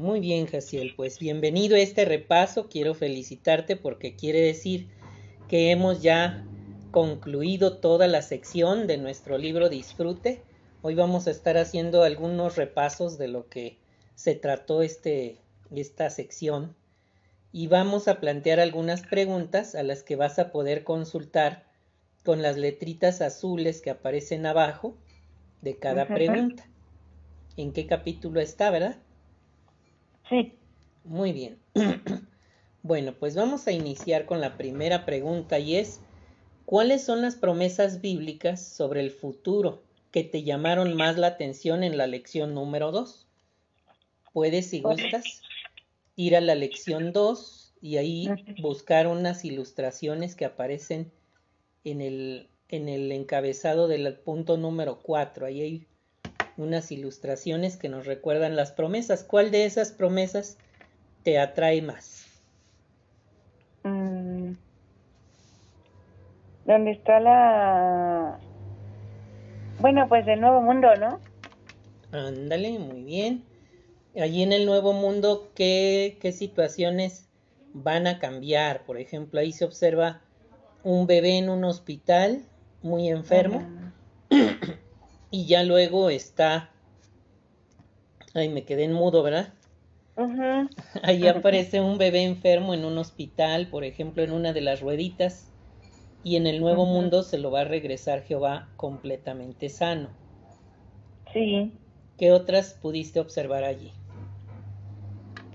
Muy bien, Jaciel, pues bienvenido a este repaso. Quiero felicitarte porque quiere decir que hemos ya concluido toda la sección de nuestro libro Disfrute. Hoy vamos a estar haciendo algunos repasos de lo que se trató este, esta sección y vamos a plantear algunas preguntas a las que vas a poder consultar con las letritas azules que aparecen abajo de cada pregunta. ¿En qué capítulo está, verdad? Sí. Muy bien. bueno, pues vamos a iniciar con la primera pregunta y es, ¿cuáles son las promesas bíblicas sobre el futuro que te llamaron más la atención en la lección número 2? Puedes, si gustas, ir a la lección 2 y ahí buscar unas ilustraciones que aparecen en el, en el encabezado del punto número 4. Ahí hay unas ilustraciones que nos recuerdan las promesas. ¿Cuál de esas promesas te atrae más? Mm. ¿Dónde está la... Bueno, pues el nuevo mundo, ¿no? Ándale, muy bien. Allí en el nuevo mundo, ¿qué, ¿qué situaciones van a cambiar? Por ejemplo, ahí se observa un bebé en un hospital muy enfermo y ya luego está... Ay, me quedé en mudo, ¿verdad? Ahí aparece un bebé enfermo en un hospital, por ejemplo, en una de las rueditas, y en el nuevo mundo se lo va a regresar Jehová completamente sano. Sí. ¿Qué otras pudiste observar allí?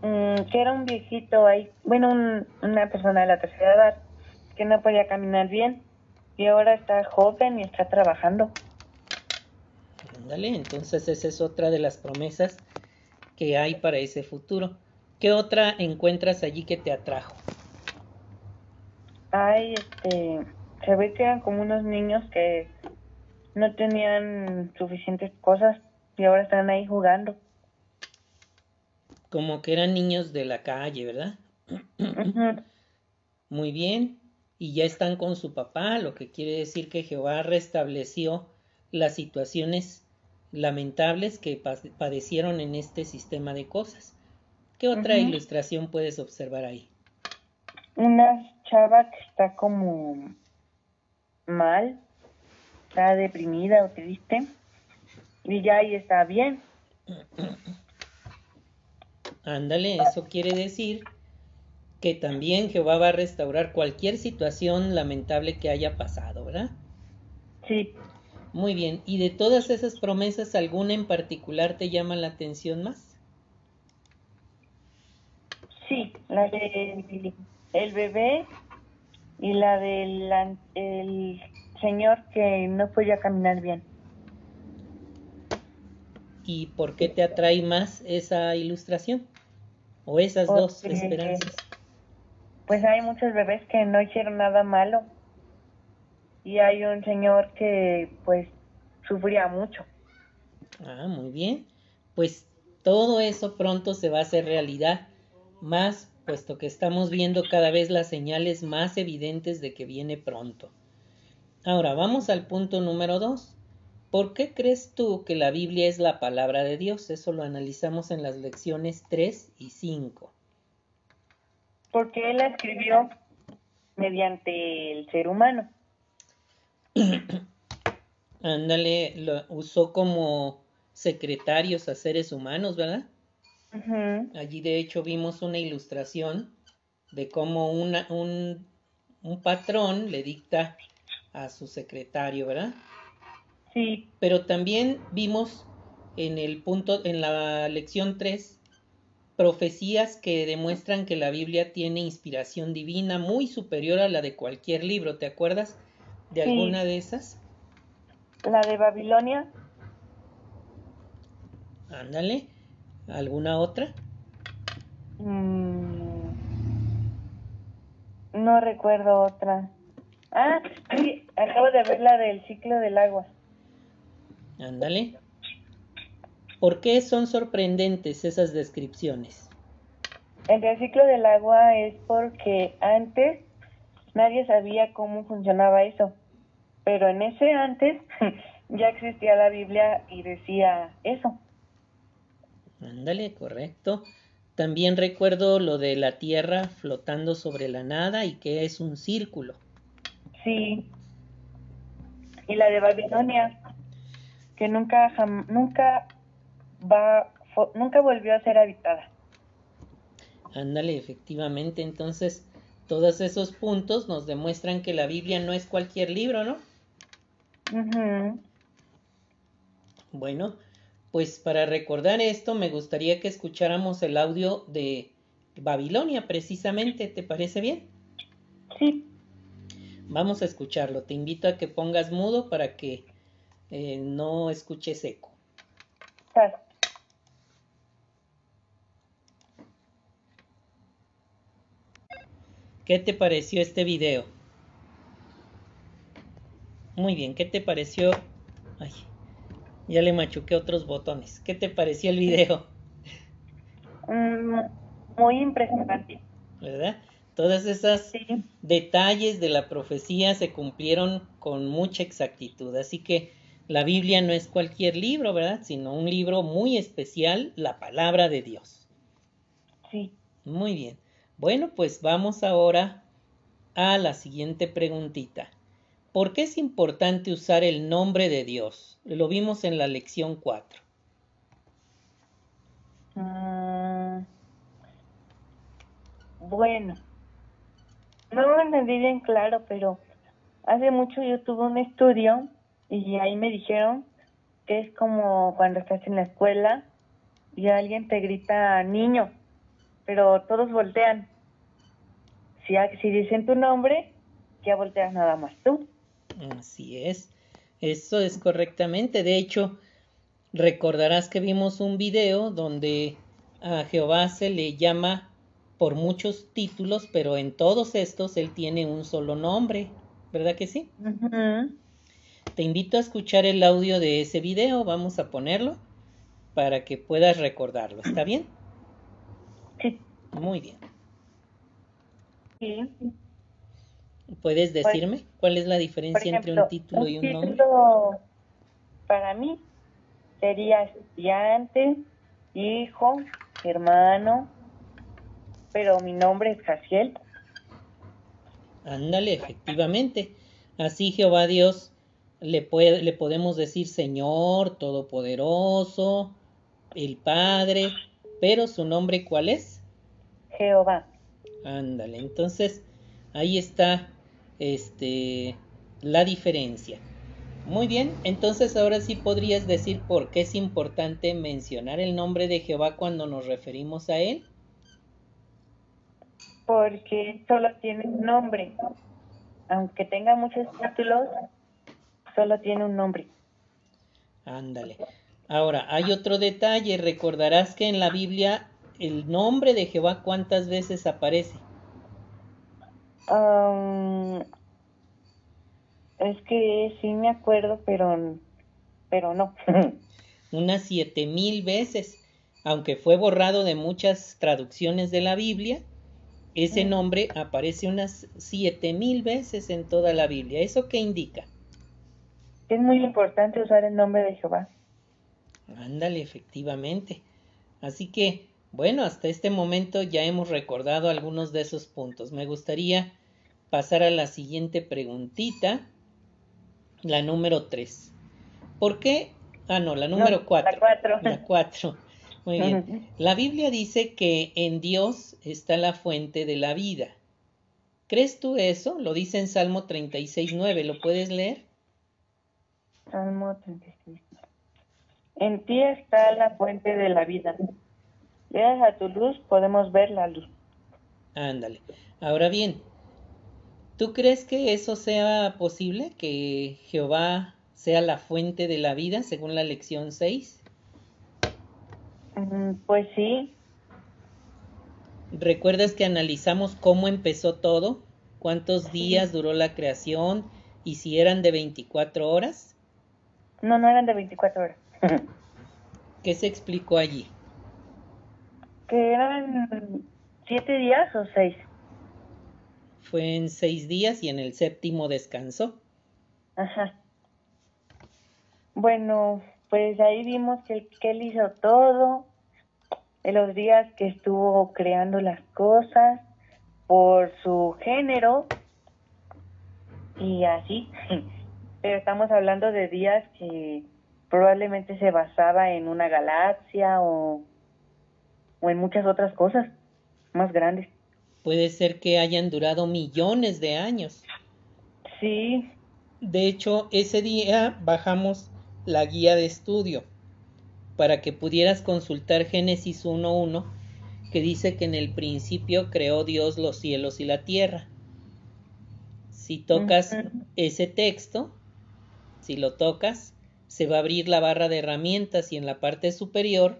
Mm, que era un viejito ahí, bueno, una persona de la tercera edad, que no podía caminar bien, y ahora está joven y está trabajando. Ándale, entonces esa es otra de las promesas que hay para ese futuro. ¿Qué otra encuentras allí que te atrajo? Ay, este, se ve que eran como unos niños que no tenían suficientes cosas y ahora están ahí jugando. Como que eran niños de la calle, ¿verdad? Muy bien. Y ya están con su papá, lo que quiere decir que Jehová restableció las situaciones lamentables que padecieron en este sistema de cosas. ¿Qué otra ilustración puedes observar ahí? Una chava que está como mal, está deprimida o triste, y ya ahí está bien. Ándale, eso quiere decir que también Jehová va a restaurar cualquier situación lamentable que haya pasado, ¿verdad? Sí. Muy bien, ¿y de todas esas promesas alguna en particular te llama la atención más? Sí, la del el bebé y la del el señor que no podía caminar bien. ¿Y por qué te atrae más esa ilustración? ¿O esas dos esperanzas? Pues hay muchos bebés que no hicieron nada malo y hay un señor que pues sufría mucho. Ah, muy bien. Pues todo eso pronto se va a hacer realidad, más puesto que estamos viendo cada vez las señales más evidentes de que viene pronto. Ahora vamos al punto número dos. ¿Por qué crees tú que la Biblia es la palabra de Dios? Eso lo analizamos en las lecciones 3 y 5. Porque Él la escribió mediante el ser humano. Ándale, lo usó como secretarios a seres humanos, ¿verdad? Allí de hecho vimos una ilustración de cómo una, un, un patrón le dicta a su secretario, ¿verdad? Sí. Pero también vimos en el punto, en la lección 3, profecías que demuestran que la Biblia tiene inspiración divina muy superior a la de cualquier libro. ¿Te acuerdas de alguna de esas? La de Babilonia. Ándale. ¿Alguna otra? Mm, no recuerdo otra. Ah, sí, acabo de ver la del ciclo del agua. Ándale. ¿Por qué son sorprendentes esas descripciones? El del ciclo del agua es porque antes nadie sabía cómo funcionaba eso. Pero en ese antes ya existía la Biblia y decía eso. Ándale, correcto. También recuerdo lo de la Tierra flotando sobre la nada y que es un círculo. Sí. Y la de Babilonia, que nunca, nunca va, nunca volvió a ser habitada. Ándale, efectivamente. Entonces, todos esos puntos nos demuestran que la Biblia no es cualquier libro, ¿no? Bueno, pues para recordar esto, me gustaría que escucháramos el audio de Babilonia, precisamente. ¿Te parece bien? Sí. Vamos a escucharlo. Te invito a que pongas mudo para que eh, no escuches eco. ¿Qué te pareció este video? Muy bien, ¿qué te pareció? Ay, ya le machuqué otros botones. ¿Qué te pareció el video? Mm, muy impresionante. ¿Verdad? Todas esas detalles de la profecía se cumplieron con mucha exactitud. Así que la Biblia no es cualquier libro, ¿verdad? Sino un libro muy especial, la palabra de Dios. Sí. Muy bien. Bueno, pues vamos ahora a la siguiente preguntita. ¿Por qué es importante usar el nombre de Dios? Lo vimos en la lección 4. Mm, bueno, no me entendí bien claro, pero hace mucho yo tuve un estudio y ahí me dijeron que es como cuando estás en la escuela y alguien te grita niño pero todos voltean. Si, si dicen tu nombre, ya volteas nada más tú. Así es, eso es correctamente. De hecho, recordarás que vimos un video donde a Jehová se le llama por muchos títulos, pero en todos estos él tiene un solo nombre, ¿verdad que sí? Te invito a escuchar el audio de ese video, vamos a ponerlo para que puedas recordarlo, ¿está bien? Sí. Muy bien. Sí. ¿Puedes pues, decirme cuál es la diferencia entre un título y un nombre? Título para mí sería estudiante, hijo, hermano, pero mi nombre es Jaciel. Ándale, efectivamente. Así Jehová Dios le, puede, le podemos decir Señor, Todopoderoso, el Padre, pero su nombre ¿cuál es? Jehová. Ándale, entonces ahí está este la diferencia. Muy bien, entonces ahora sí podrías decir por qué es importante mencionar el nombre de Jehová cuando nos referimos a él. Porque solo tiene un nombre. Aunque tenga muchos títulos, solo tiene un nombre. Ándale. Ahora, hay otro detalle. Recordarás que en la Biblia el nombre de Jehová cuántas veces aparece. Es que sí me acuerdo, pero, pero no. Unas siete mil veces. Aunque fue borrado de muchas traducciones de la Biblia, ese nombre aparece unas siete mil veces en toda la Biblia. ¿Eso qué indica? Es muy importante usar el nombre de Jehová. Ándale, efectivamente. Así que, bueno, hasta este momento ya hemos recordado algunos de esos puntos. Me gustaría pasar a la siguiente preguntita, la número 3. ¿Por qué? Ah, no, la número 4. la 4. La 4. Muy bien. La Biblia dice que en Dios está la fuente de la vida. ¿Crees tú eso? Lo dice en Salmo 36, 9. ¿Lo puedes leer? Salmo 36. En ti está la fuente de la vida. Gracias a tu luz podemos ver la luz. Ándale. Ahora bien, ¿tú crees que eso sea posible? ¿Que Jehová sea la fuente de la vida según la lección 6? Mm, pues sí. ¿Recuerdas que analizamos cómo empezó todo? ¿Cuántos días duró la creación? ¿Y si eran de 24 horas? No, no eran de 24 horas. ¿Qué se explicó allí? Que eran siete días o seis. Fue en seis días y en el séptimo descansó. Ajá. Bueno, pues ahí vimos que, que él hizo todo de los días que estuvo creando las cosas, por su género y así. Pero estamos hablando de días que probablemente se basaba en una galaxia o, o en muchas otras cosas más grandes. Puede ser que hayan durado millones de años. Sí. De hecho, ese día bajamos la guía de estudio para que pudieras consultar Génesis 1.1, que dice que en el principio creó Dios los cielos y la tierra. Si tocas ese texto, si lo tocas, se va a abrir la barra de herramientas y en la parte superior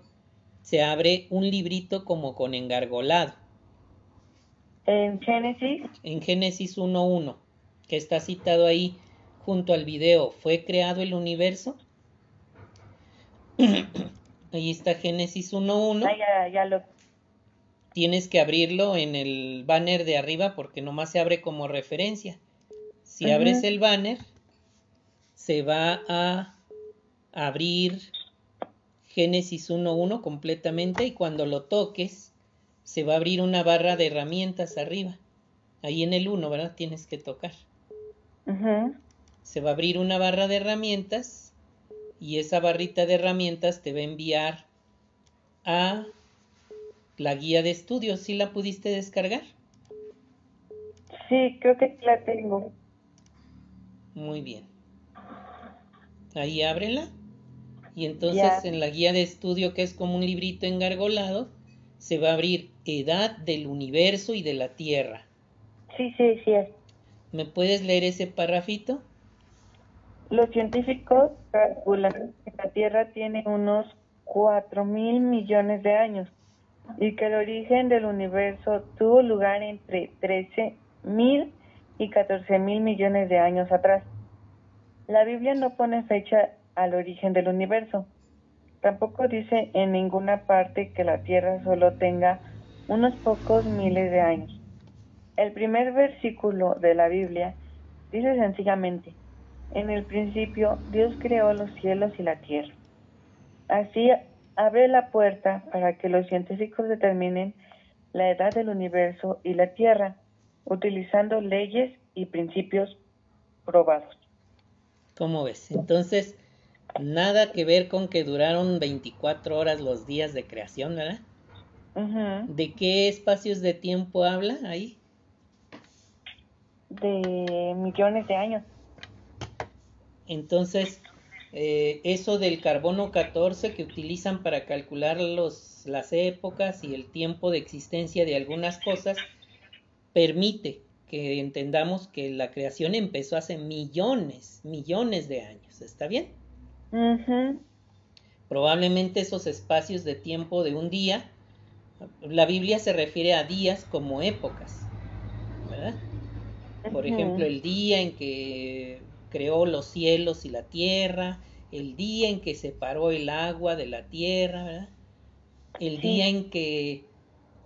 se abre un librito como con engargolado. ¿En Génesis? En Génesis 1.1, que está citado ahí junto al video. ¿Fue creado el universo? Ahí está Génesis 1.1. Ah, ya, ya lo... Tienes que abrirlo en el banner de arriba porque nomás se abre como referencia. Si abres el banner, se va a abrir Génesis 1.1 completamente y cuando lo toques, se va a abrir una barra de herramientas arriba. Ahí en el 1, ¿verdad? Tienes que tocar. Se va a abrir una barra de herramientas y esa barrita de herramientas te va a enviar a la guía de estudios. ¿Sí la pudiste descargar? Sí, creo que la tengo. Muy bien. Ahí ábrela. Y entonces en la guía de estudio, que es como un librito engargolado, se va a abrir Edad del Universo y de la Tierra. Sí, sí, sí. ¿Me puedes leer ese parrafito? Los científicos calculan que la Tierra tiene unos 4 mil millones de años y que el origen del universo tuvo lugar entre 13 mil y 14 mil millones de años atrás. La Biblia no pone fecha al origen del universo. Tampoco dice en ninguna parte que la Tierra solo tenga unos pocos miles de años. El primer versículo de la Biblia dice sencillamente, en el principio Dios creó los cielos y la tierra. Así abre la puerta para que los científicos determinen la edad del universo y la tierra, utilizando leyes y principios probados. ¿Cómo ves? Entonces, nada que ver con que duraron 24 horas los días de creación, ¿verdad? ¿De qué espacios de tiempo habla ahí? De millones de años. Entonces, eh, eso del carbono 14 que utilizan para calcular los, las épocas y el tiempo de existencia de algunas cosas, permite que entendamos que la creación empezó hace millones, millones de años. ¿Está bien? Probablemente esos espacios de tiempo de un día, la Biblia se refiere a días como épocas, ¿verdad? Por ejemplo, el día en que creó los cielos y la tierra, el día en que separó el agua de la tierra, ¿verdad? El día en que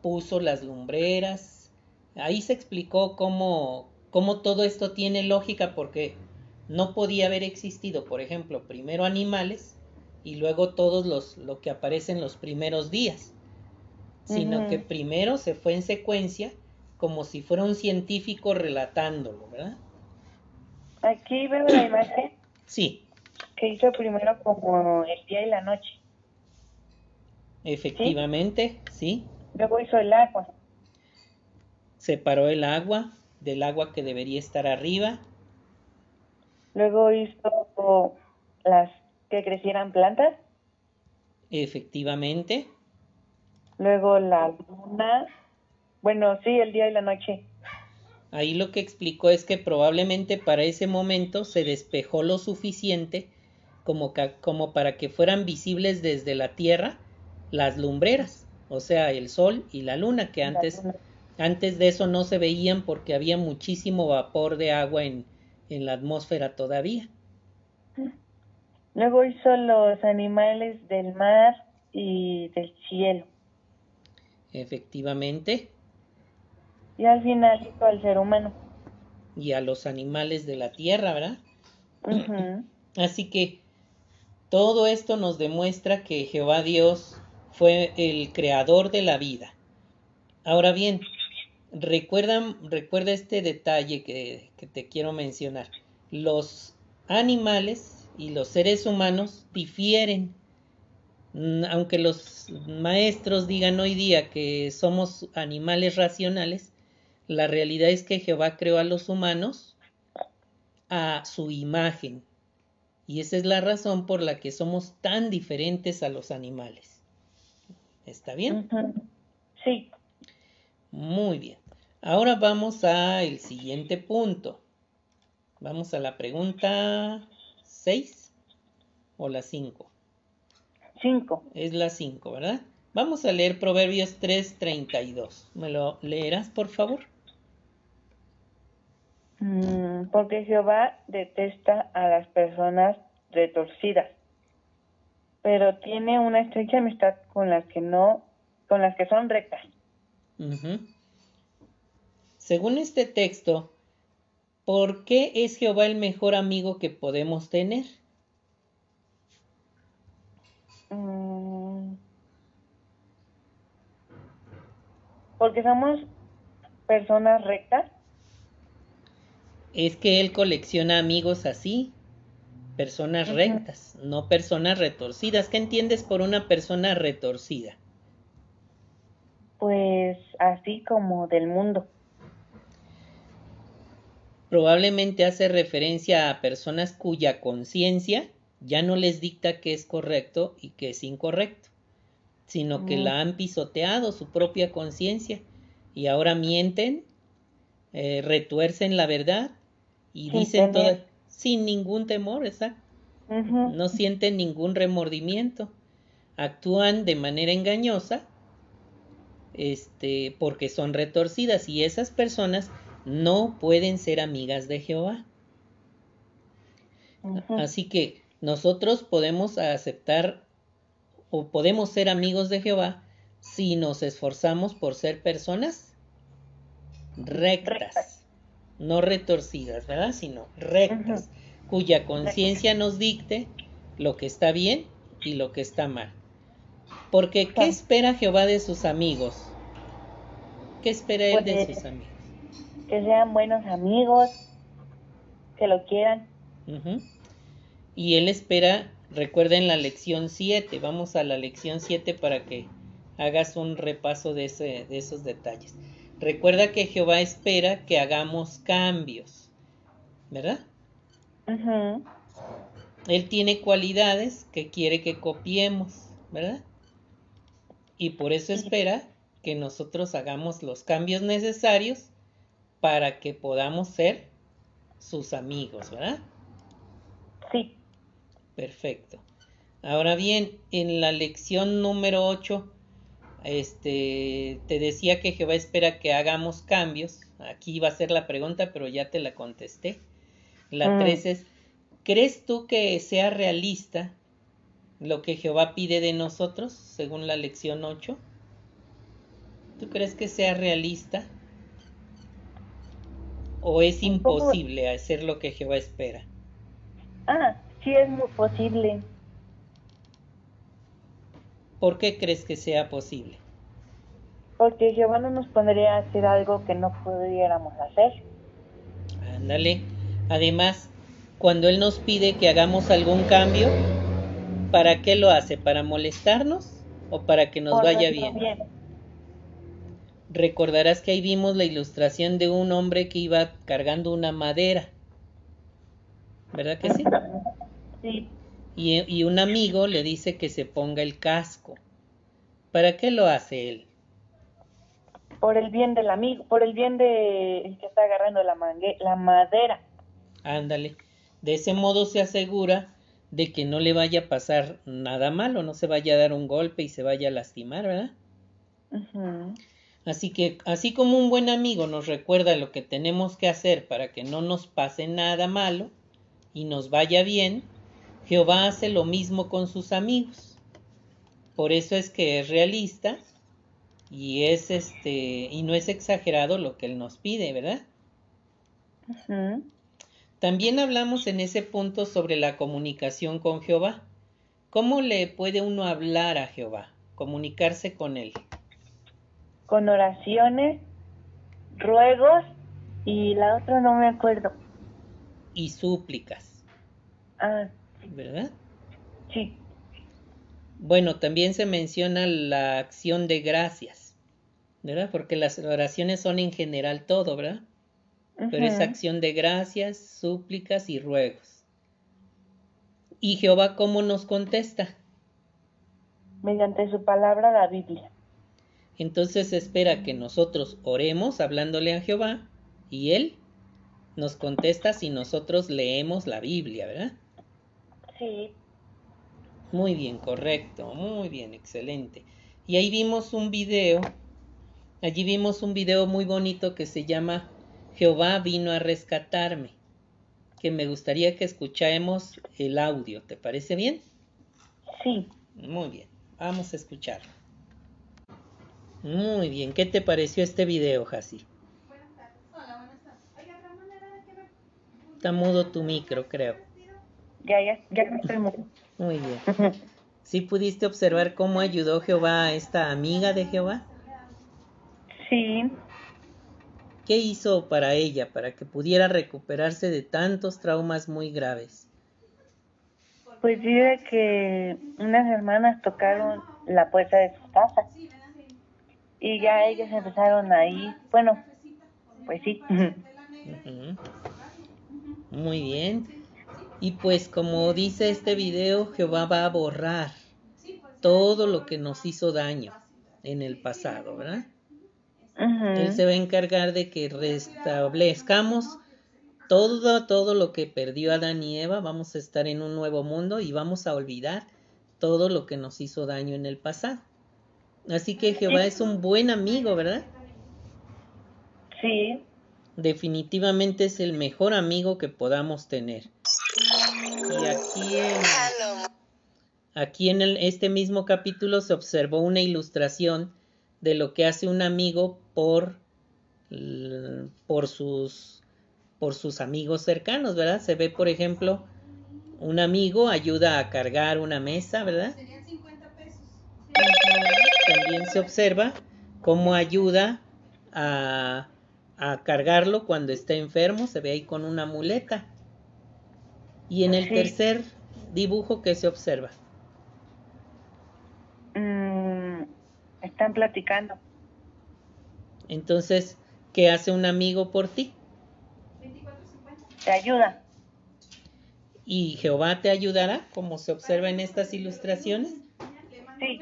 puso las lumbreras. Ahí se explicó cómo, cómo todo esto tiene lógica porque no podía haber existido, por ejemplo, primero animales y luego todos los lo que aparece en los primeros días, sino que primero se fue en secuencia como si fuera un científico relatándolo, ¿verdad? Aquí veo la imagen. Sí. Que hizo primero como el día y la noche. Efectivamente, ¿Sí? Luego hizo el agua. Separó el agua del agua que debería estar arriba. Luego hizo las que crecieran plantas. Efectivamente. Luego la luna. Bueno, sí, el día y la noche. Ahí lo que explicó es que probablemente para ese momento se despejó lo suficiente como, como para que fueran visibles desde la Tierra las lumbreras, o sea, el Sol y la Luna, que antes, antes de eso no se veían porque había muchísimo vapor de agua en, en la atmósfera todavía. Luego hizo los animales del mar y del cielo. Efectivamente y al final hizo al ser humano. Y a los animales de la tierra, ¿verdad? Así que todo esto nos demuestra que Jehová Dios fue el creador de la vida. Ahora bien, recuerda, recuerda este detalle que, que te quiero mencionar. Los animales y los seres humanos difieren. Mm, Aunque los maestros digan hoy día que somos animales racionales, la realidad es que Jehová creó a los humanos a su imagen. Y esa es la razón por la que somos tan diferentes a los animales. ¿Está bien? Sí. Muy bien. Ahora vamos al siguiente punto. Vamos a la pregunta 6 o la 5. Cinco. Es la 5, ¿verdad? Vamos a leer Proverbios 3:32. ¿Me lo leerás, por favor? Mm, porque Jehová detesta a las personas retorcidas, pero tiene una estrecha amistad con las que no, con las que son rectas. Ujú. Según este texto, ¿por qué es Jehová el mejor amigo que podemos tener? Mm, porque somos personas rectas. Es que él colecciona amigos así, personas rectas, no personas retorcidas. ¿Qué entiendes por una persona retorcida? Pues así como del mundo. Probablemente hace referencia a personas cuya conciencia ya no les dicta qué es correcto y qué es incorrecto, sino que la han pisoteado su propia conciencia y ahora mienten, eh, retuercen la verdad y Sin dicen todo sin ningún temor, exacto. No sienten ningún remordimiento, actúan de manera engañosa, este, porque son retorcidas y esas personas no pueden ser amigas de Jehová. Así que nosotros podemos aceptar o podemos ser amigos de Jehová si nos esforzamos por ser personas rectas, Rectas. no retorcidas, ¿verdad? Sino rectas, cuya conciencia nos dicte lo que está bien y lo que está mal. Porque ¿qué espera Jehová de sus amigos? ¿Qué espera él de Pues, sus amigos? Que sean buenos amigos, que lo quieran. Ujú. Y él espera, recuerden la lección 7, vamos a la lección 7 para que hagas un repaso de, ese, de esos detalles. Recuerda que Jehová espera que hagamos cambios, ¿verdad? Ujú. Él tiene cualidades que quiere que copiemos, ¿verdad? Y por eso espera que nosotros hagamos los cambios necesarios para que podamos ser sus amigos, ¿verdad? Sí. Perfecto. Ahora bien, en la lección número 8, este, te decía que Jehová espera que hagamos cambios. Aquí va a ser la pregunta, pero ya te la contesté. La Mm. 3 es, ¿crees tú que sea realista lo que Jehová pide de nosotros, según la lección 8? ¿Tú crees que sea realista? ¿O es imposible hacer lo que Jehová espera? Ah, sí es muy posible. ¿Por qué crees que sea posible? Porque Jehová no nos pondría a hacer algo que no pudiéramos hacer. Ándale. Además, cuando Él nos pide que hagamos algún cambio, ¿para qué lo hace? ¿Para molestarnos o para que nos Por vaya nuestro bien? Recordarás que ahí vimos la ilustración de un hombre que iba cargando una madera. ¿Verdad que sí? Sí, Y, y un amigo le dice que se ponga el casco. ¿Para qué lo hace él? por el bien del amigo, por el bien de el que está agarrando la, mangue- la madera. Ándale. De ese modo se asegura de que no le vaya a pasar nada malo, no se vaya a dar un golpe y se vaya a lastimar, ¿verdad? Ujú. Así que, así como un buen amigo nos recuerda lo que tenemos que hacer para que no nos pase nada malo y nos vaya bien, Jehová hace lo mismo con sus amigos. Por eso es que es realista y es este y no es exagerado lo que él nos pide, ¿verdad? También hablamos en ese punto sobre la comunicación con Jehová. ¿Cómo le puede uno hablar a Jehová? comunicarse con Él. Con oraciones, ruegos y la otra no me acuerdo. Y súplicas. Ah, ¿Verdad? sí. Bueno, también se menciona la acción de gracias, ¿verdad? Porque las oraciones son en general todo, ¿verdad? Pero es acción de gracias, súplicas y ruegos. ¿Y Jehová cómo nos contesta? Mediante su palabra, la Biblia. Entonces espera que nosotros oremos hablándole a Jehová y Él nos contesta si nosotros leemos la Biblia, ¿verdad? Sí. Muy bien, correcto, muy bien, excelente. Y ahí vimos un video, allí vimos un video muy bonito que se llama Jehová vino a rescatarme, que me gustaría que escuchemos el audio, ¿te parece bien? Sí. Muy bien, vamos a escucharlo. Muy bien, ¿qué te pareció este video, Hasi? Está mudo tu micro, creo. Ya, ya, ya me estoy mu- Muy bien. ¿Sí pudiste observar cómo ayudó Jehová a esta amiga de Jehová? Sí. ¿Qué hizo para ella, para que pudiera recuperarse de tantos traumas muy graves? Pues dice que unas hermanas tocaron la puerta de su casa. Y ya ellas empezaron ahí. Bueno, pues sí. Muy bien. Y pues como dice este video, Jehová va a borrar todo lo que nos hizo daño en el pasado, ¿verdad? Él se va a encargar de que restablezcamos todo, todo lo que perdió Adán y Eva. Vamos a estar en un nuevo mundo y vamos a olvidar todo lo que nos hizo daño en el pasado. Así que Jehová es un buen amigo, ¿verdad? Sí. Definitivamente es el mejor amigo que podamos tener. Y aquí en, aquí en el- este mismo capítulo se observó una ilustración de lo que hace un amigo por, por, sus, por sus amigos cercanos, ¿verdad? Se ve, por ejemplo, un amigo ayuda a cargar una mesa, ¿verdad? También se observa cómo ayuda a, a cargarlo cuando está enfermo, se ve ahí con una muleta. Y en el Sí. tercer dibujo que se observa, Mm, están platicando. entonces, ¿qué hace un amigo por ti? Te ayuda. Y Jehová te ayudará, como se observa en estas ilustraciones. Sí.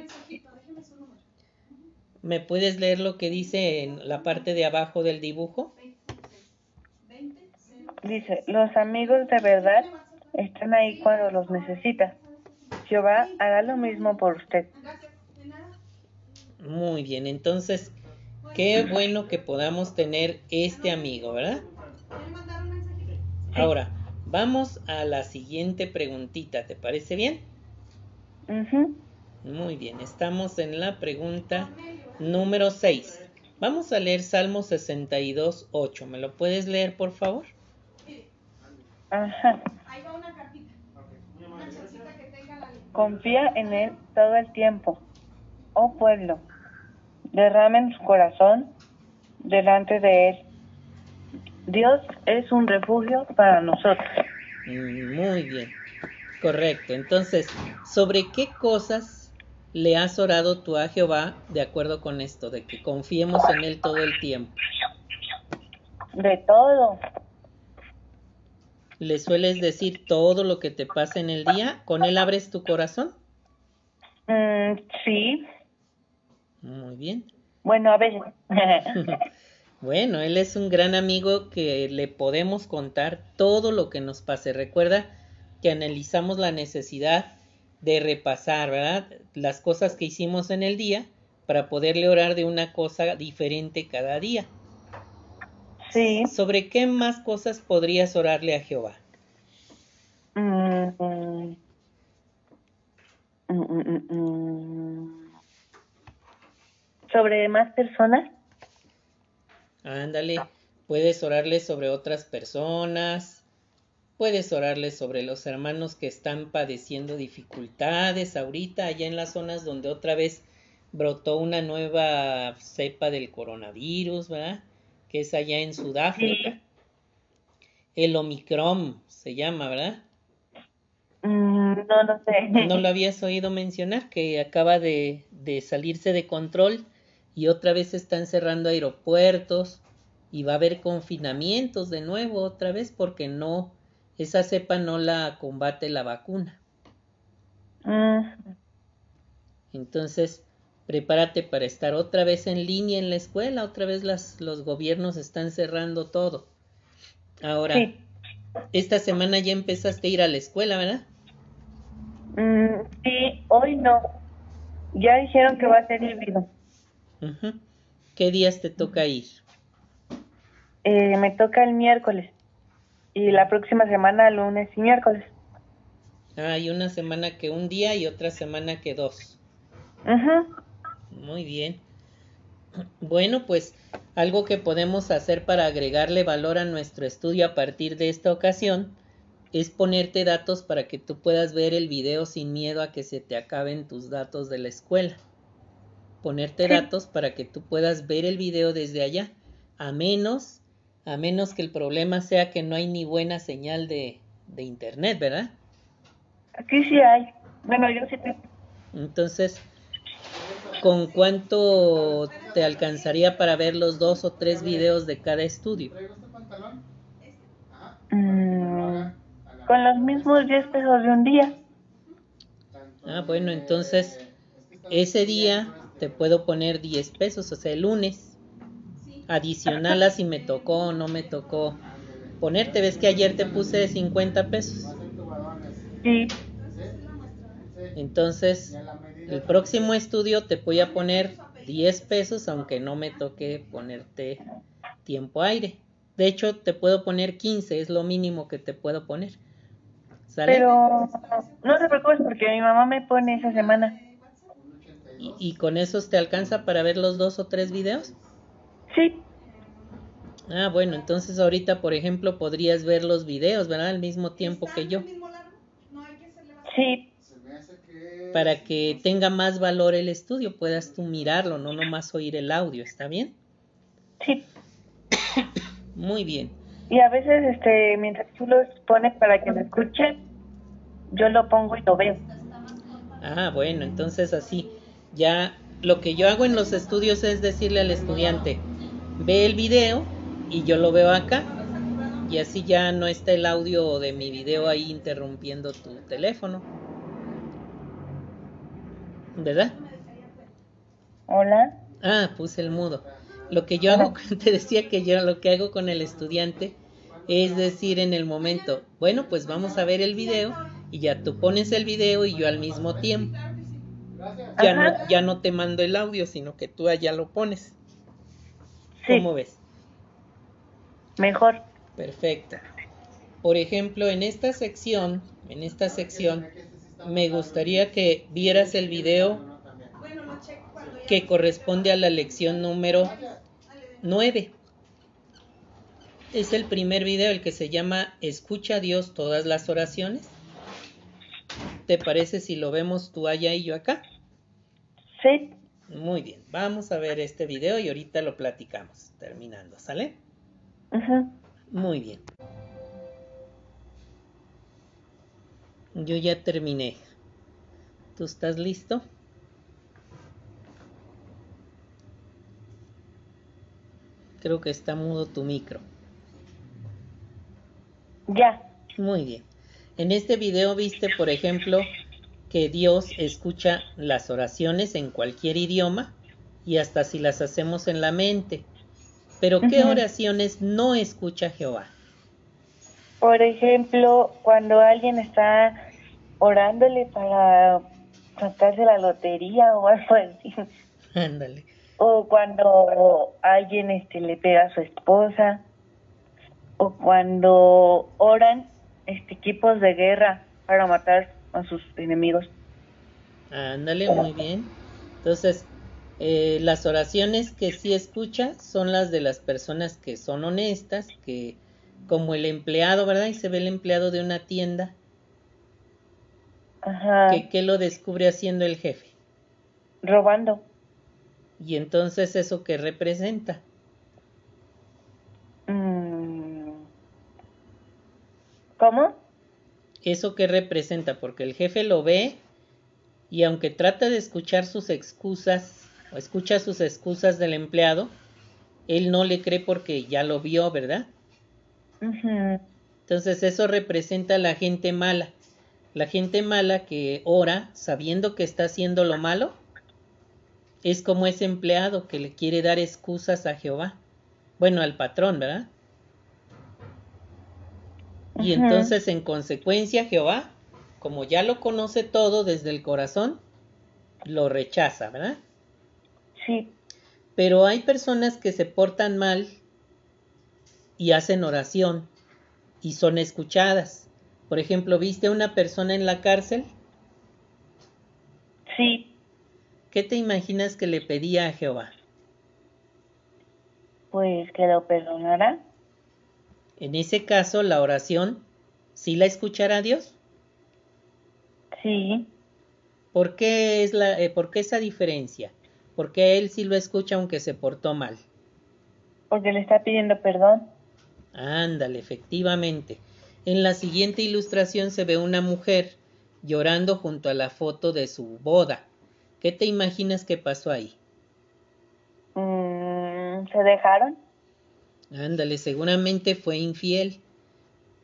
¿Me puedes leer lo que dice en la parte de abajo del dibujo? Dice, los amigos de verdad están ahí cuando los necesita. Jehová hará lo mismo por usted. Muy bien, entonces, qué bueno que podamos tener este amigo, ¿verdad? Ahora, vamos a la siguiente preguntita, ¿te parece bien? Ujú. Muy bien, estamos en la pregunta número 6. Vamos a leer Salmo 62, 8. ¿Me lo puedes leer, por favor? Ajá. Confía en Él todo el tiempo. Oh pueblo, derramen su corazón delante de Él. Dios es un refugio para nosotros. Mm, Muy bien, correcto. Entonces, ¿sobre qué cosas le has orado tú a Jehová de acuerdo con esto, de que confiemos en Él todo el tiempo? De todo. ¿Le sueles decir todo lo que te pasa en el día? ¿Con Él abres tu corazón? Mm, sí. Muy bien. Bueno, a veces. Bueno, Él es un gran amigo que le podemos contar todo lo que nos pase. Recuerda que analizamos la necesidad de repasar, ¿verdad? Las cosas que hicimos en el día para poderle orar de una cosa diferente cada día. sí. ¿Sobre qué más cosas podrías orarle a Jehová? Mm, mm. Mm. ¿Sobre más personas? Ándale, puedes orarle sobre otras personas, puedes orarle sobre los hermanos que están padeciendo dificultades ahorita allá en las zonas donde otra vez brotó una nueva cepa del coronavirus, ¿verdad? Que es allá en Sudáfrica. El Omicron se llama, ¿verdad? Mm, no, no sé. ¿No lo habías oído mencionar? Que acaba de, de salirse de control y otra vez están cerrando aeropuertos y va a haber confinamientos de nuevo otra vez porque no, esa cepa no la combate la vacuna. Mm, Entonces, prepárate para estar otra vez en línea en la escuela, otra vez las, los gobiernos están cerrando todo. Ahora, sí. esta semana ya empezaste a ir a la escuela, ¿verdad? Mm, sí, hoy no. Ya dijeron que va a ser híbrido. ¿Qué días te toca ir? Eh, me toca el miércoles. Y la próxima semana, lunes y miércoles. Ah, hay una semana que un día y otra semana que dos. Ujú. Muy bien. Bueno, pues algo que podemos hacer para agregarle valor a nuestro estudio a partir de esta ocasión es ponerte datos para que tú puedas ver el video sin miedo a que se te acaben tus datos de la escuela. Ponerte Sí. datos para que tú puedas ver el video desde allá, a menos, a menos que el problema sea que no hay ni buena señal de, de internet, ¿verdad? Aquí sí hay. Bueno, yo sí tengo. Entonces, ¿con cuánto te alcanzaría para ver los dos o tres videos de cada estudio? Mm, con los mismos 10 pesos de un día. Ah, bueno, entonces ese día te puedo poner 10 pesos, o sea, el lunes. Adicional a si me tocó o no me tocó ponerte. ¿Ves que ayer te puse 50 pesos? Sí. Entonces, el próximo estudio te voy a poner 10 pesos, aunque no me toque ponerte tiempo aire. De hecho, te puedo poner 15, es lo mínimo que te puedo poner. ¿Sale? Pero no te preocupes porque mi mamá me pone esa semana. ¿Y, y con esos te alcanza para ver los dos o tres videos? Sí. Ah, bueno, entonces ahorita, por ejemplo, podrías ver los videos, ¿verdad? Al mismo tiempo que yo, Sí. para que tenga más valor el estudio, puedas tú mirarlo, no nomás oír el audio, ¿está bien? Sí. Muy bien. Y a veces, este, mientras tú los pones para que lo escuchen, yo lo pongo y lo veo. Ah, bueno, entonces así, ya lo que yo hago en los estudios es decirle al estudiante, ve el video y yo lo veo acá, y así ya no está el audio de mi video ahí interrumpiendo tu teléfono. ¿Verdad? Hola. Ah, puse el mudo. Lo que yo hago, te decía que yo lo que hago con el estudiante es decir en el momento, bueno, pues vamos a ver el video y ya tú pones el video y yo al mismo tiempo. Ya no, ya no te mando el audio, sino que tú allá lo pones. ¿Cómo ves? Mejor. Perfecto. Por ejemplo, en esta sección, en esta sección, me gustaría que vieras el video que corresponde a la lección número 9. Es el primer video, el que se llama Escucha a Dios todas las oraciones. ¿Te parece si lo vemos tú allá y yo acá? Sí. Muy bien, vamos a ver este video y ahorita lo platicamos, terminando, ¿sale? Ujú. Muy bien. Yo ya terminé. ¿Tú estás listo? Creo que está mudo tu micro. Ya. Muy bien. En este video viste, por ejemplo, que Dios escucha las oraciones en cualquier idioma y hasta si las hacemos en la mente. Pero ¿qué oraciones no escucha Jehová? Por ejemplo, cuando alguien está orándole para sacarse la lotería o algo así. Ándale. O cuando alguien este le pega a su esposa. O cuando oran este equipos de guerra para matar a sus enemigos. Ándale, muy bien. Entonces, eh, las oraciones que sí escucha son las de las personas que son honestas, que como el empleado, ¿verdad? Y se ve el empleado de una tienda, Ajá. que, que lo descubre haciendo el jefe. Robando. Y entonces, ¿eso qué representa? Mm. ¿Cómo? ¿Eso qué representa? Porque el jefe lo ve y aunque trata de escuchar sus excusas, o escucha sus excusas del empleado, él no le cree porque ya lo vio, ¿verdad? Entonces eso representa a la gente mala. La gente mala que ora sabiendo que está haciendo lo malo es como ese empleado que le quiere dar excusas a Jehová. Bueno, al patrón, ¿verdad? Y entonces en consecuencia Jehová, como ya lo conoce todo desde el corazón, lo rechaza, ¿verdad? Sí. Pero hay personas que se portan mal y hacen oración y son escuchadas. Por ejemplo, ¿viste a una persona en la cárcel? Sí. ¿Qué te imaginas que le pedía a Jehová? Pues que lo perdonara. En ese caso, la oración, ¿sí la escuchará Dios? Sí. ¿Por qué, es la, eh, ¿Por qué esa diferencia? ¿Por qué él sí lo escucha aunque se portó mal? Porque le está pidiendo perdón. Ándale, efectivamente. En la siguiente ilustración se ve una mujer llorando junto a la foto de su boda. ¿Qué te imaginas que pasó ahí? Mm, ¿Se dejaron? Ándale, seguramente fue infiel,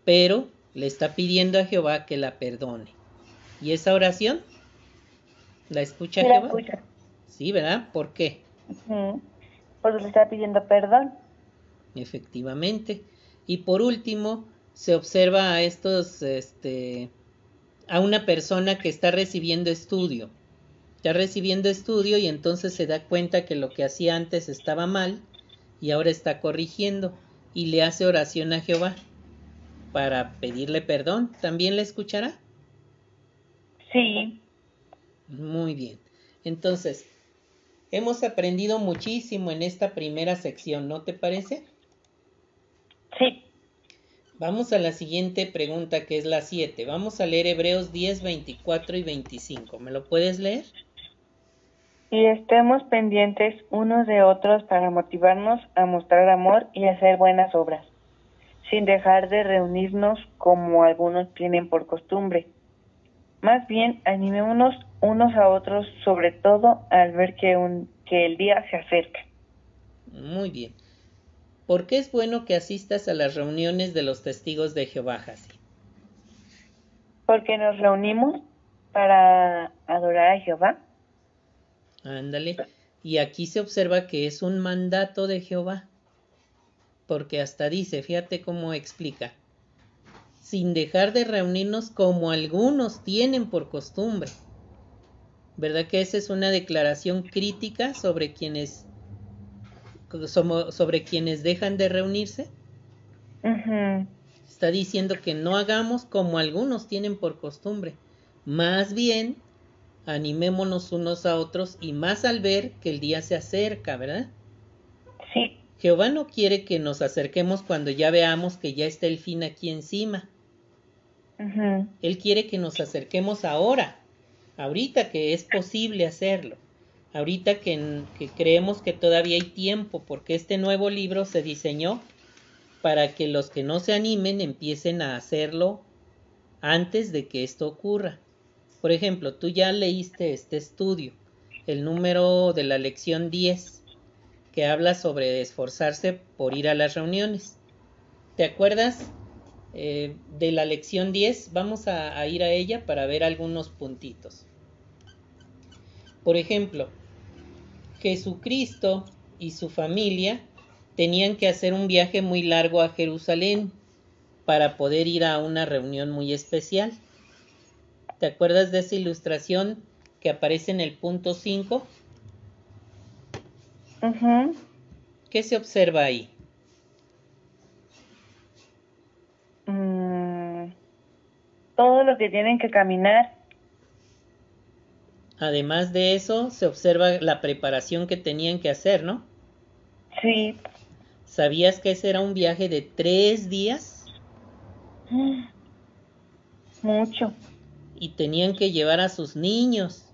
pero le está pidiendo a Jehová que la perdone. ¿Y esa oración? ¿La escucha sí, Jehová? La escucha. Sí, ¿verdad? ¿Por qué? Porque le está pidiendo perdón. Efectivamente. Y por último, se observa a estos, este, a una persona que está recibiendo estudio. Está recibiendo estudio y entonces se da cuenta que lo que hacía antes estaba mal y ahora está corrigiendo y le hace oración a Jehová para pedirle perdón. ¿También le escuchará? Sí. Muy bien. Entonces, hemos aprendido muchísimo en esta primera sección, ¿no te parece? Sí. Vamos a la siguiente pregunta que es la 7. Vamos a leer Hebreos 10, 24 y 25. ¿Me lo puedes leer? Y estemos pendientes unos de otros para motivarnos a mostrar amor y hacer buenas obras, sin dejar de reunirnos como algunos tienen por costumbre. Más bien, animémonos unos a otros, sobre todo al ver que, un, que el día se acerca. Muy bien. ¿Por qué es bueno que asistas a las reuniones de los testigos de Jehová, Hasi? Porque nos reunimos para adorar a Jehová. Ándale. Y aquí se observa que es un mandato de Jehová. Porque hasta dice, fíjate cómo explica, sin dejar de reunirnos como algunos tienen por costumbre. ¿Verdad que esa es una declaración crítica sobre quienes sobre quienes dejan de reunirse? Está diciendo que no hagamos como algunos tienen por costumbre. Más bien, animémonos unos a otros y más al ver que el día se acerca, ¿verdad? Sí. Jehová no quiere que nos acerquemos cuando ya veamos que ya está el fin aquí encima. Él quiere que nos acerquemos ahora, ahorita que es posible hacerlo, ahorita que, que creemos que todavía hay tiempo, porque este nuevo libro se diseñó para que los que no se animen empiecen a hacerlo antes de que esto ocurra. Por ejemplo, tú ya leíste este estudio, el número de la lección 10, que habla sobre esforzarse por ir a las reuniones. ¿Te acuerdas eh, de la lección 10? Vamos a, a ir a ella para ver algunos puntitos. Por ejemplo, Jesucristo y su familia tenían que hacer un viaje muy largo a Jerusalén para poder ir a una reunión muy especial. ¿Te acuerdas de esa ilustración que aparece en el punto 5? ¿Qué se observa ahí? Mm, todo lo que tienen que caminar. Además de eso, se observa la preparación que tenían que hacer, ¿no? Sí. ¿Sabías que ese era un viaje de tres días? Mucho. Y tenían que llevar a sus niños.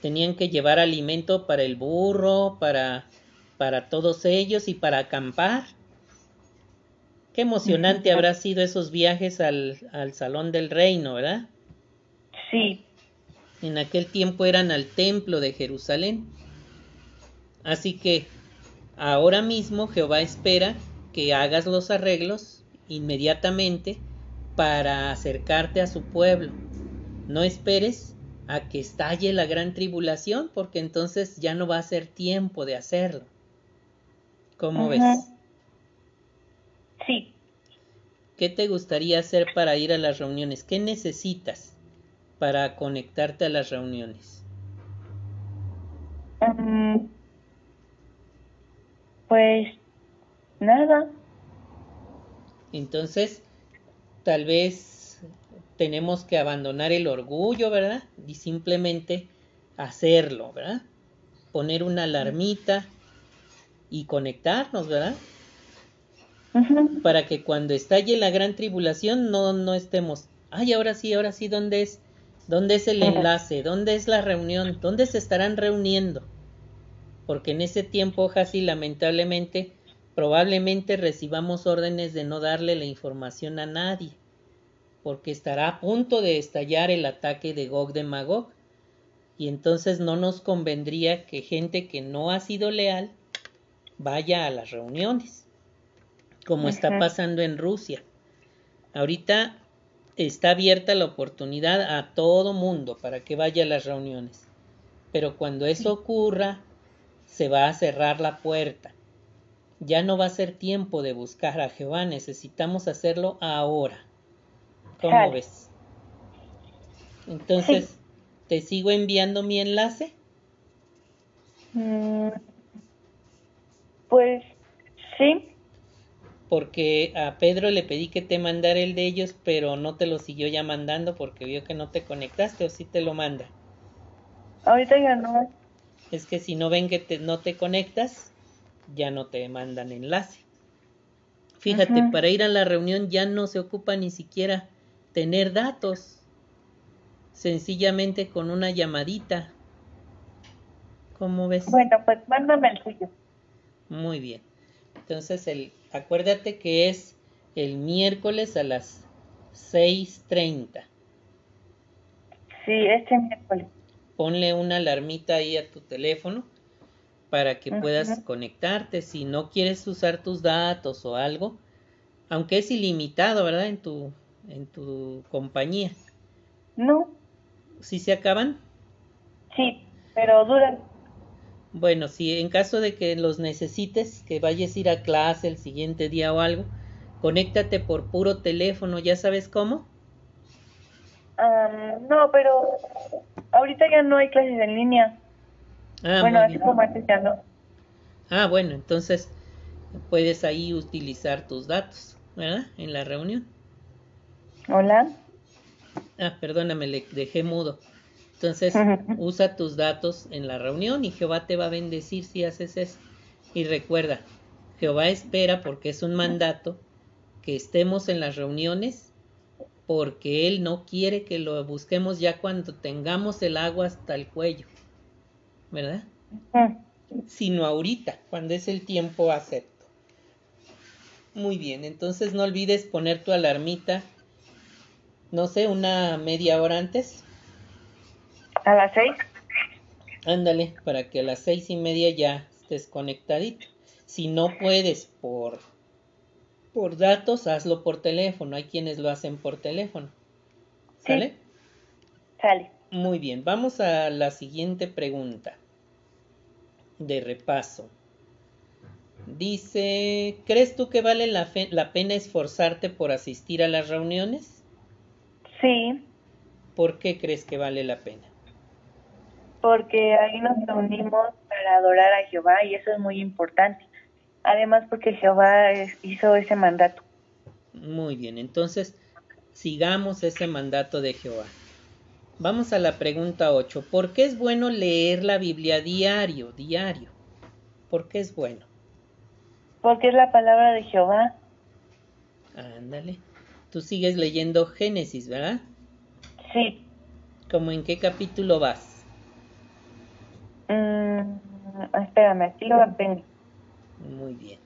tenían que llevar alimento para el burro, para, para todos ellos y para acampar. Qué emocionante habrá sido esos viajes al, al Salón del Reino, ¿verdad? Sí. En aquel tiempo eran al templo de Jerusalén. Así que ahora mismo Jehová espera que hagas los arreglos inmediatamente para acercarte a su pueblo. No esperes a que estalle la gran tribulación, porque entonces ya no va a ser tiempo de hacerlo. ¿Cómo ves? Sí. ¿Qué te gustaría hacer para ir a las reuniones? ¿Qué necesitas para conectarte a las reuniones? Mm, pues nada. Entonces, tal vez tenemos que abandonar el orgullo, ¿verdad? Y simplemente hacerlo, ¿verdad? Poner una alarmita y conectarnos, ¿verdad? Para que cuando estalle la gran tribulación no, no estemos, ay, ahora sí, ahora sí, ¿dónde es? ¿Dónde es el enlace? ¿Dónde es la reunión? ¿Dónde se estarán reuniendo? Porque en ese tiempo, Hasi, lamentablemente, probablemente recibamos órdenes de no darle la información a nadie, porque estará a punto de estallar el ataque de Gog de Magog, y entonces no nos convendría que gente que no ha sido leal vaya a las reuniones, como está pasando en Rusia. Ahorita está abierta la oportunidad a todo mundo para que vaya a las reuniones, pero cuando eso ocurra, se va a cerrar la puerta ya no va a ser tiempo de buscar a Jehová, necesitamos hacerlo ahora. ¿Cómo ves? Entonces, ¿te sigo enviando mi enlace? Mm, pues sí. Porque a Pedro le pedí que te mandara el de ellos, pero no te lo siguió ya mandando porque vio que no te conectaste o sí te lo manda. Ahorita ya no. Es que si no ven que te, no te conectas, ya no te mandan enlace. Fíjate, para ir a la reunión ya no se ocupa ni siquiera tener datos, sencillamente con una llamadita. ¿Cómo ves? Bueno, pues mándame el suyo. Muy bien. Entonces, el, acuérdate que es el miércoles a las 6.30. Sí, este miércoles. Ponle una alarmita ahí a tu teléfono para que puedas conectarte. Si no quieres usar tus datos o algo, aunque es ilimitado, ¿verdad? En tu, en tu compañía. No. ¿Sí se acaban? Sí, pero duran. Bueno, si en caso de que los necesites, que vayas a ir a clase el siguiente día o algo, conéctate por puro teléfono, ¿ya sabes cómo? no, pero ahorita ya no hay clases en línea. Ah, bueno, así como Ah, bueno, entonces puedes ahí utilizar tus datos, ¿verdad? En la reunión. Hola. Ah, perdóname, le dejé mudo. Entonces, usa tus datos en la reunión y Jehová te va a bendecir si haces eso. Y recuerda, Jehová espera, porque es un mandato, que estemos en las reuniones, porque Él no quiere que lo busquemos ya cuando tengamos el agua hasta el cuello. ¿verdad? Sino ahorita, cuando es el tiempo acepto. Muy bien, entonces no olvides poner tu alarmita, no sé, una media hora antes. ¿A las seis? Ándale, para que a las seis y media ya estés conectadito. Si no puedes por, por datos, hazlo por teléfono. Hay quienes lo hacen por teléfono. ¿Sale? Sale. Muy bien, vamos a la siguiente pregunta de repaso. Dice, ¿crees tú que vale la, la, pena esforzarte por asistir a las reuniones? Sí. ¿Por qué crees que vale la pena? Porque ahí nos reunimos para adorar a Jehová y eso es muy importante. Además porque Jehová hizo ese mandato. Muy bien, entonces sigamos ese mandato de Jehová. Vamos a la pregunta 8. ¿Por qué es bueno leer la Biblia diario, diario? ¿Por qué es bueno? Porque es la palabra de Jehová. Ándale. Tú sigues leyendo Génesis, ¿verdad? Sí. ¿Cómo en qué capítulo vas? Mm, espérame, aquí lo tengo. Muy bien.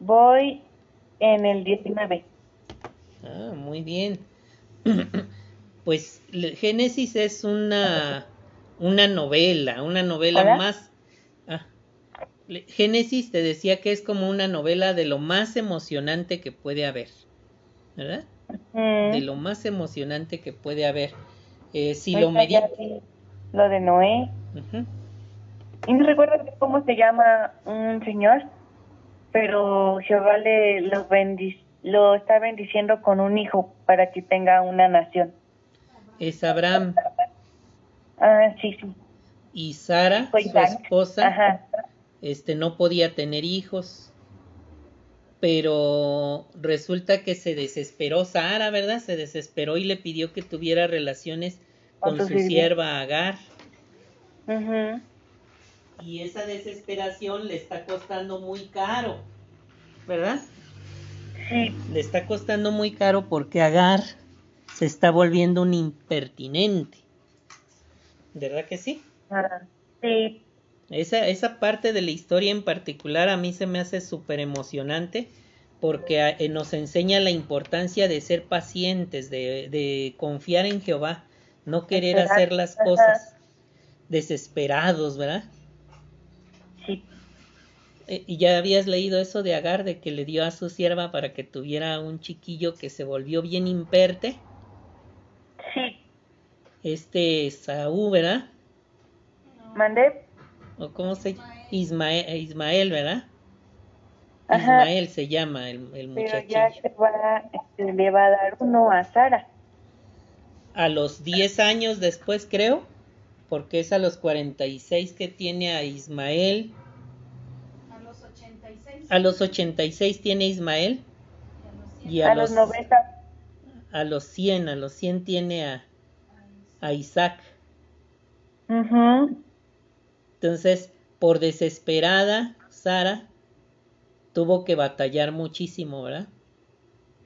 Voy en el 19. Ah, muy bien. pues Génesis es una, una novela, una novela más... Ah, Génesis te decía que es como una novela de lo más emocionante que puede haber, ¿verdad? De lo más emocionante que puede haber. Eh, si lo Lo de Noé. Y no recuerdo cómo se llama un señor, pero Jehová le lo, lo está bendiciendo con un hijo para que tenga una nación. Es Abraham. Ah, sí, sí. Y Sara, su esposa, este no podía tener hijos. Pero resulta que se desesperó Sara, ¿verdad? Se desesperó y le pidió que tuviera relaciones con, su sierva Agar. Y esa desesperación le está costando muy caro, ¿verdad? Sí. Le está costando muy caro porque Agar se está volviendo un impertinente. ¿Verdad que sí? Sí. Esa, esa parte de la historia en particular a mí se me hace súper emocionante porque eh, nos enseña la importancia de ser pacientes, de, de confiar en Jehová, no querer hacer las cosas desesperados, ¿verdad? Sí. Eh, ¿Y ya habías leído eso de Agar, de que le dio a su sierva para que tuviera un chiquillo que se volvió bien imperte? Sí. Este Saúl, ¿verdad? ¿Mandé? ¿O cómo se Ismael, eh, Ismael ¿verdad? Ismael se llama el, el muchachillo. Pero ya se va, este, le va a dar uno a Sara. A los 10 años después, creo, porque es a los 46 que tiene a Ismael. A los 86. A los 86 tiene Ismael. Y a, los, 90. A los 100, a los 100 tiene a, a Isaac. Entonces, por desesperada, Sara tuvo que batallar muchísimo, ¿verdad?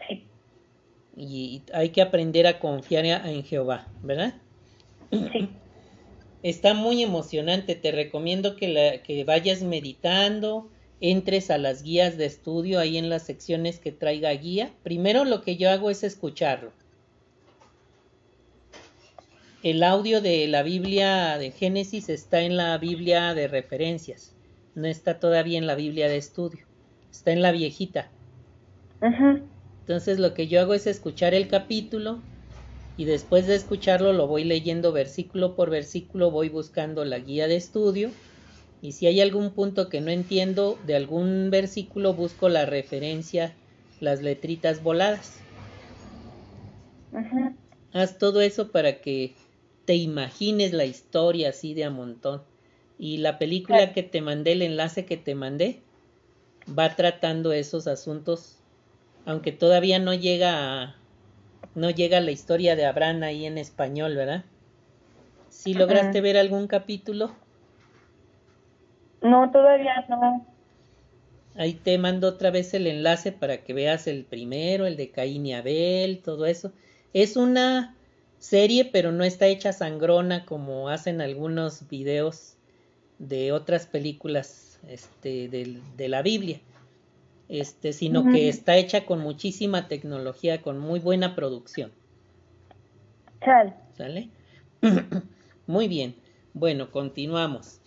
Sí. Y hay que aprender a confiar en Jehová, ¿verdad? Sí. Está muy emocionante, te recomiendo que, la, que vayas meditando, entres a las guías de estudio ahí en las secciones que traiga guía. Primero lo que yo hago es escucharlo. El audio de la Biblia de Génesis está en la Biblia de referencias, no está todavía en la Biblia de estudio, está en la viejita. Entonces lo que yo hago es escuchar el capítulo y después de escucharlo lo voy leyendo versículo por versículo, voy buscando la guía de estudio y si hay algún punto que no entiendo de algún versículo busco la referencia, las letritas voladas. Haz todo eso para que te imagines la historia así de a montón. Y la película que te mandé, el enlace que te mandé, va tratando esos asuntos, aunque todavía no llega a, no llega la historia de Abraham ahí en español, ¿verdad? ¿Sí lograste ver algún capítulo? No, todavía no. Ahí te mando otra vez el enlace para que veas el primero, el de Caín y Abel, todo eso. Es una serie, pero no está hecha sangrona como hacen algunos videos de otras películas este, de, de la Biblia, este, sino que está hecha con muchísima tecnología, con muy buena producción. ¿Sale? muy bien. Bueno, continuamos.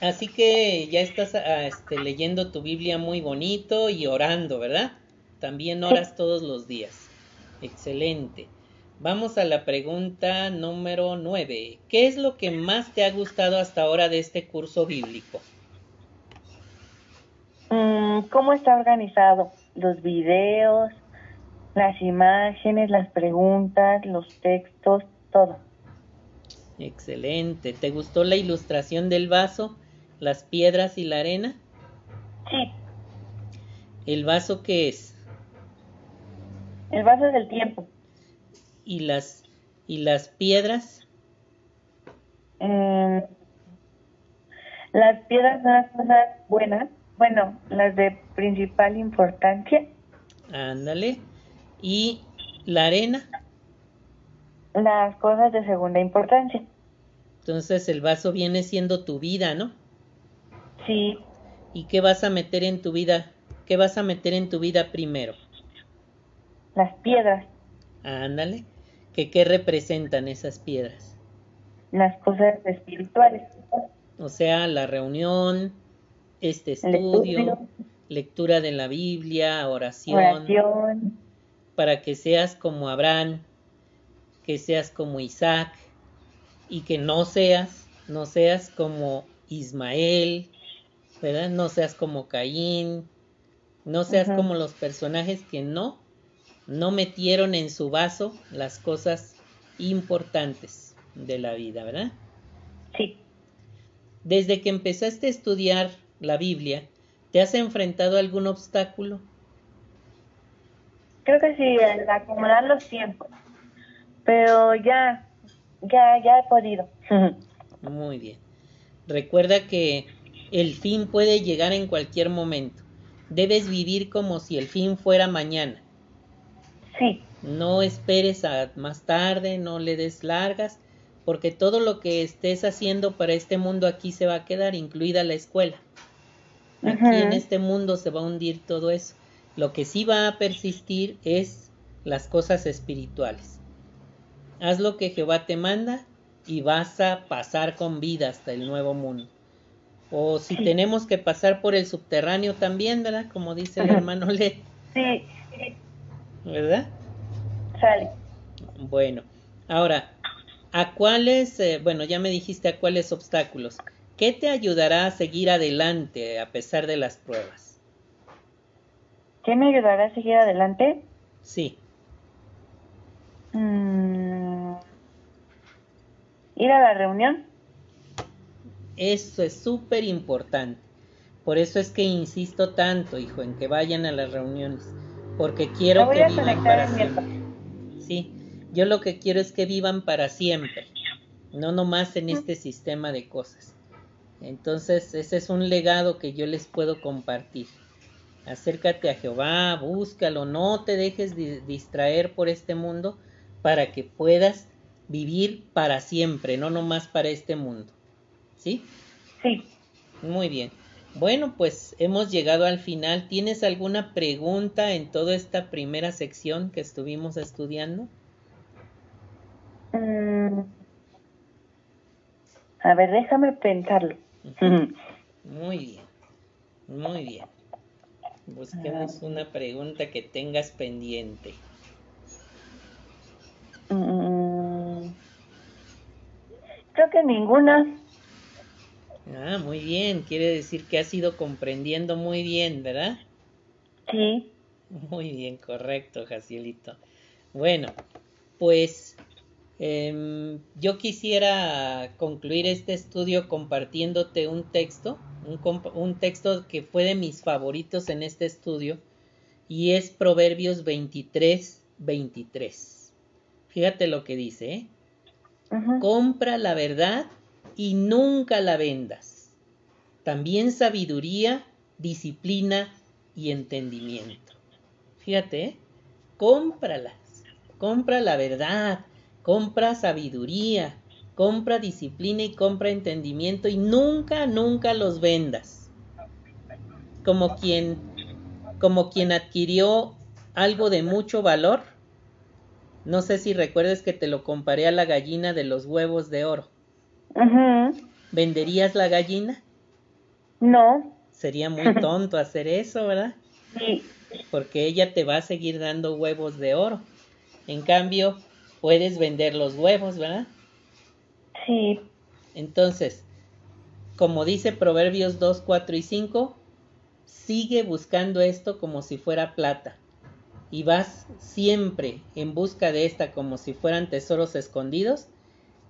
Así que ya estás ah, este, leyendo tu Biblia muy bonito y orando, ¿verdad? También oras todos los días. Excelente. Vamos a la pregunta número 9. ¿Qué es lo que más te ha gustado hasta ahora de este curso bíblico? Mm, ¿Cómo está organizado? Los videos, las imágenes, las preguntas, los textos, todo. Excelente. ¿Te gustó la ilustración del vaso, las piedras y la arena? Sí. ¿El vaso qué es? El vaso es el tiempo y las y las piedras mm, Las piedras son las cosas buenas, bueno, las de principal importancia. Ándale. ¿Y la arena? Las cosas de segunda importancia. Entonces el vaso viene siendo tu vida, ¿no? Sí, ¿Y qué vas a meter en tu vida? ¿Qué vas a meter en tu vida primero? las piedras, Ándale. ¿Que qué representan esas piedras? las cosas espirituales. O sea, la reunión, este estudio. lectura de la Biblia, oración, Oración, para que seas como Abraham, que seas como Isaac y que no seas, no seas como Ismael, ¿verdad? No seas como Caín, no seas como los personajes que no, no metieron en su vaso las cosas importantes de la vida, ¿verdad? sí. Desde que empezaste a estudiar la Biblia, ¿te has enfrentado a algún obstáculo? Creo que sí, al acomodar los tiempos. Pero ya, ya, ya he podido. Muy bien. Recuerda que el fin puede llegar en cualquier momento. Debes vivir como si el fin fuera mañana. sí, No esperes a más tarde, no le des largas, porque todo lo que estés haciendo para este mundo aquí se va a quedar, incluida la escuela. Aquí en este mundo se va a hundir todo eso. Lo que sí va a persistir es las cosas espirituales. Haz lo que Jehová te manda y vas a pasar con vida hasta el nuevo mundo. O si Sí. tenemos que pasar por el subterráneo también, ¿verdad? Como dice el hermano Le, sí, sí, ¿verdad? sale. Bueno, ahora, ¿a cuáles, eh, bueno, ya me dijiste a cuáles obstáculos? ¿Qué te ayudará a seguir adelante a pesar de las pruebas? ¿Qué me ayudará a seguir adelante? Sí, Mm, ir a la reunión. eso es súper importante. Por eso es que insisto tanto, hijo, en que vayan a las reuniones, porque quiero voy que a vivan para el siempre. Sí, yo lo que quiero es que vivan para siempre, no nomás en este sistema de cosas. Entonces, ese es un legado que yo les puedo compartir. Acércate a Jehová, búscalo, no te dejes di- distraer por este mundo para que puedas vivir para siempre, no nomás para este mundo. ¿Sí? Sí. Muy bien. Bueno, pues hemos llegado al final. ¿Tienes alguna pregunta en toda esta primera sección que estuvimos estudiando? Mm, a ver, déjame pensarlo. Muy bien, muy bien. Busquemos una pregunta que tengas pendiente. Mm, creo que ninguna. Ah, muy bien. Quiere decir que has ido comprendiendo muy bien, ¿verdad? Sí. Muy bien, correcto, Jacielito. Bueno, pues em, yo quisiera concluir este estudio compartiéndote un texto, un, comp- un texto que fue de mis favoritos en este estudio, y es Proverbios 23, 23. Fíjate lo que dice, ¿eh? Compra la verdad y nunca la vendas. También sabiduría, disciplina y entendimiento. Fíjate, ¿eh? cómpralas. Compra la verdad, compra sabiduría, compra disciplina y compra entendimiento y nunca, nunca los vendas. Como quien, como quien adquirió algo de mucho valor. No sé si recuerdas que te lo comparé a la gallina de los huevos de oro. ¿Venderías la gallina? No. Sería muy tonto hacer eso, ¿verdad? Sí. Porque ella te va a seguir dando huevos de oro. En cambio, puedes vender los huevos, ¿verdad? Sí. Entonces, como dice Proverbios 2, 4 y 5, sigue buscando esto como si fuera plata. Y vas siempre en busca de esta como si fueran tesoros escondidos.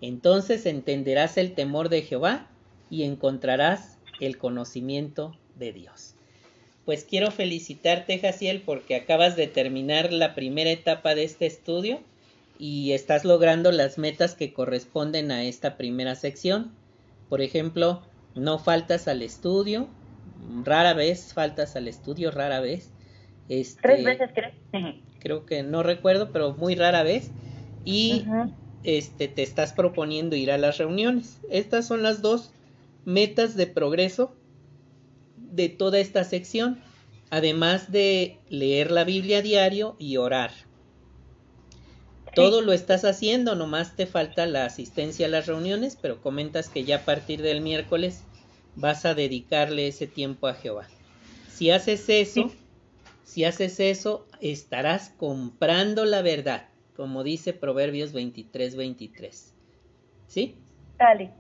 Entonces entenderás el temor de Jehová y encontrarás el conocimiento de Dios. Pues quiero felicitarte, Jaciel, porque acabas de terminar la primera etapa de este estudio y estás logrando las metas que corresponden a esta primera sección. Por ejemplo, no faltas al estudio, rara vez faltas al estudio, rara vez. Este, Tres veces creo. Creo que no recuerdo, pero muy rara vez. Y este, te estás proponiendo ir a las reuniones. Estas son las dos metas de progreso de toda esta sección, además de leer la Biblia diario y orar. Todo lo estás haciendo, nomás te falta la asistencia a las reuniones, pero comentas que ya a partir del miércoles vas a dedicarle ese tiempo a Jehová. Si haces eso, Sí. Si haces eso, estarás comprando la verdad, como dice Proverbios 23, 23. ¿Sí? Dale.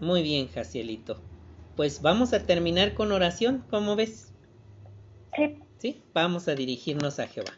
Muy bien, Jacielito. Pues vamos a terminar con oración, ¿cómo ves? Sí. ¿Sí? Vamos a dirigirnos a Jehová.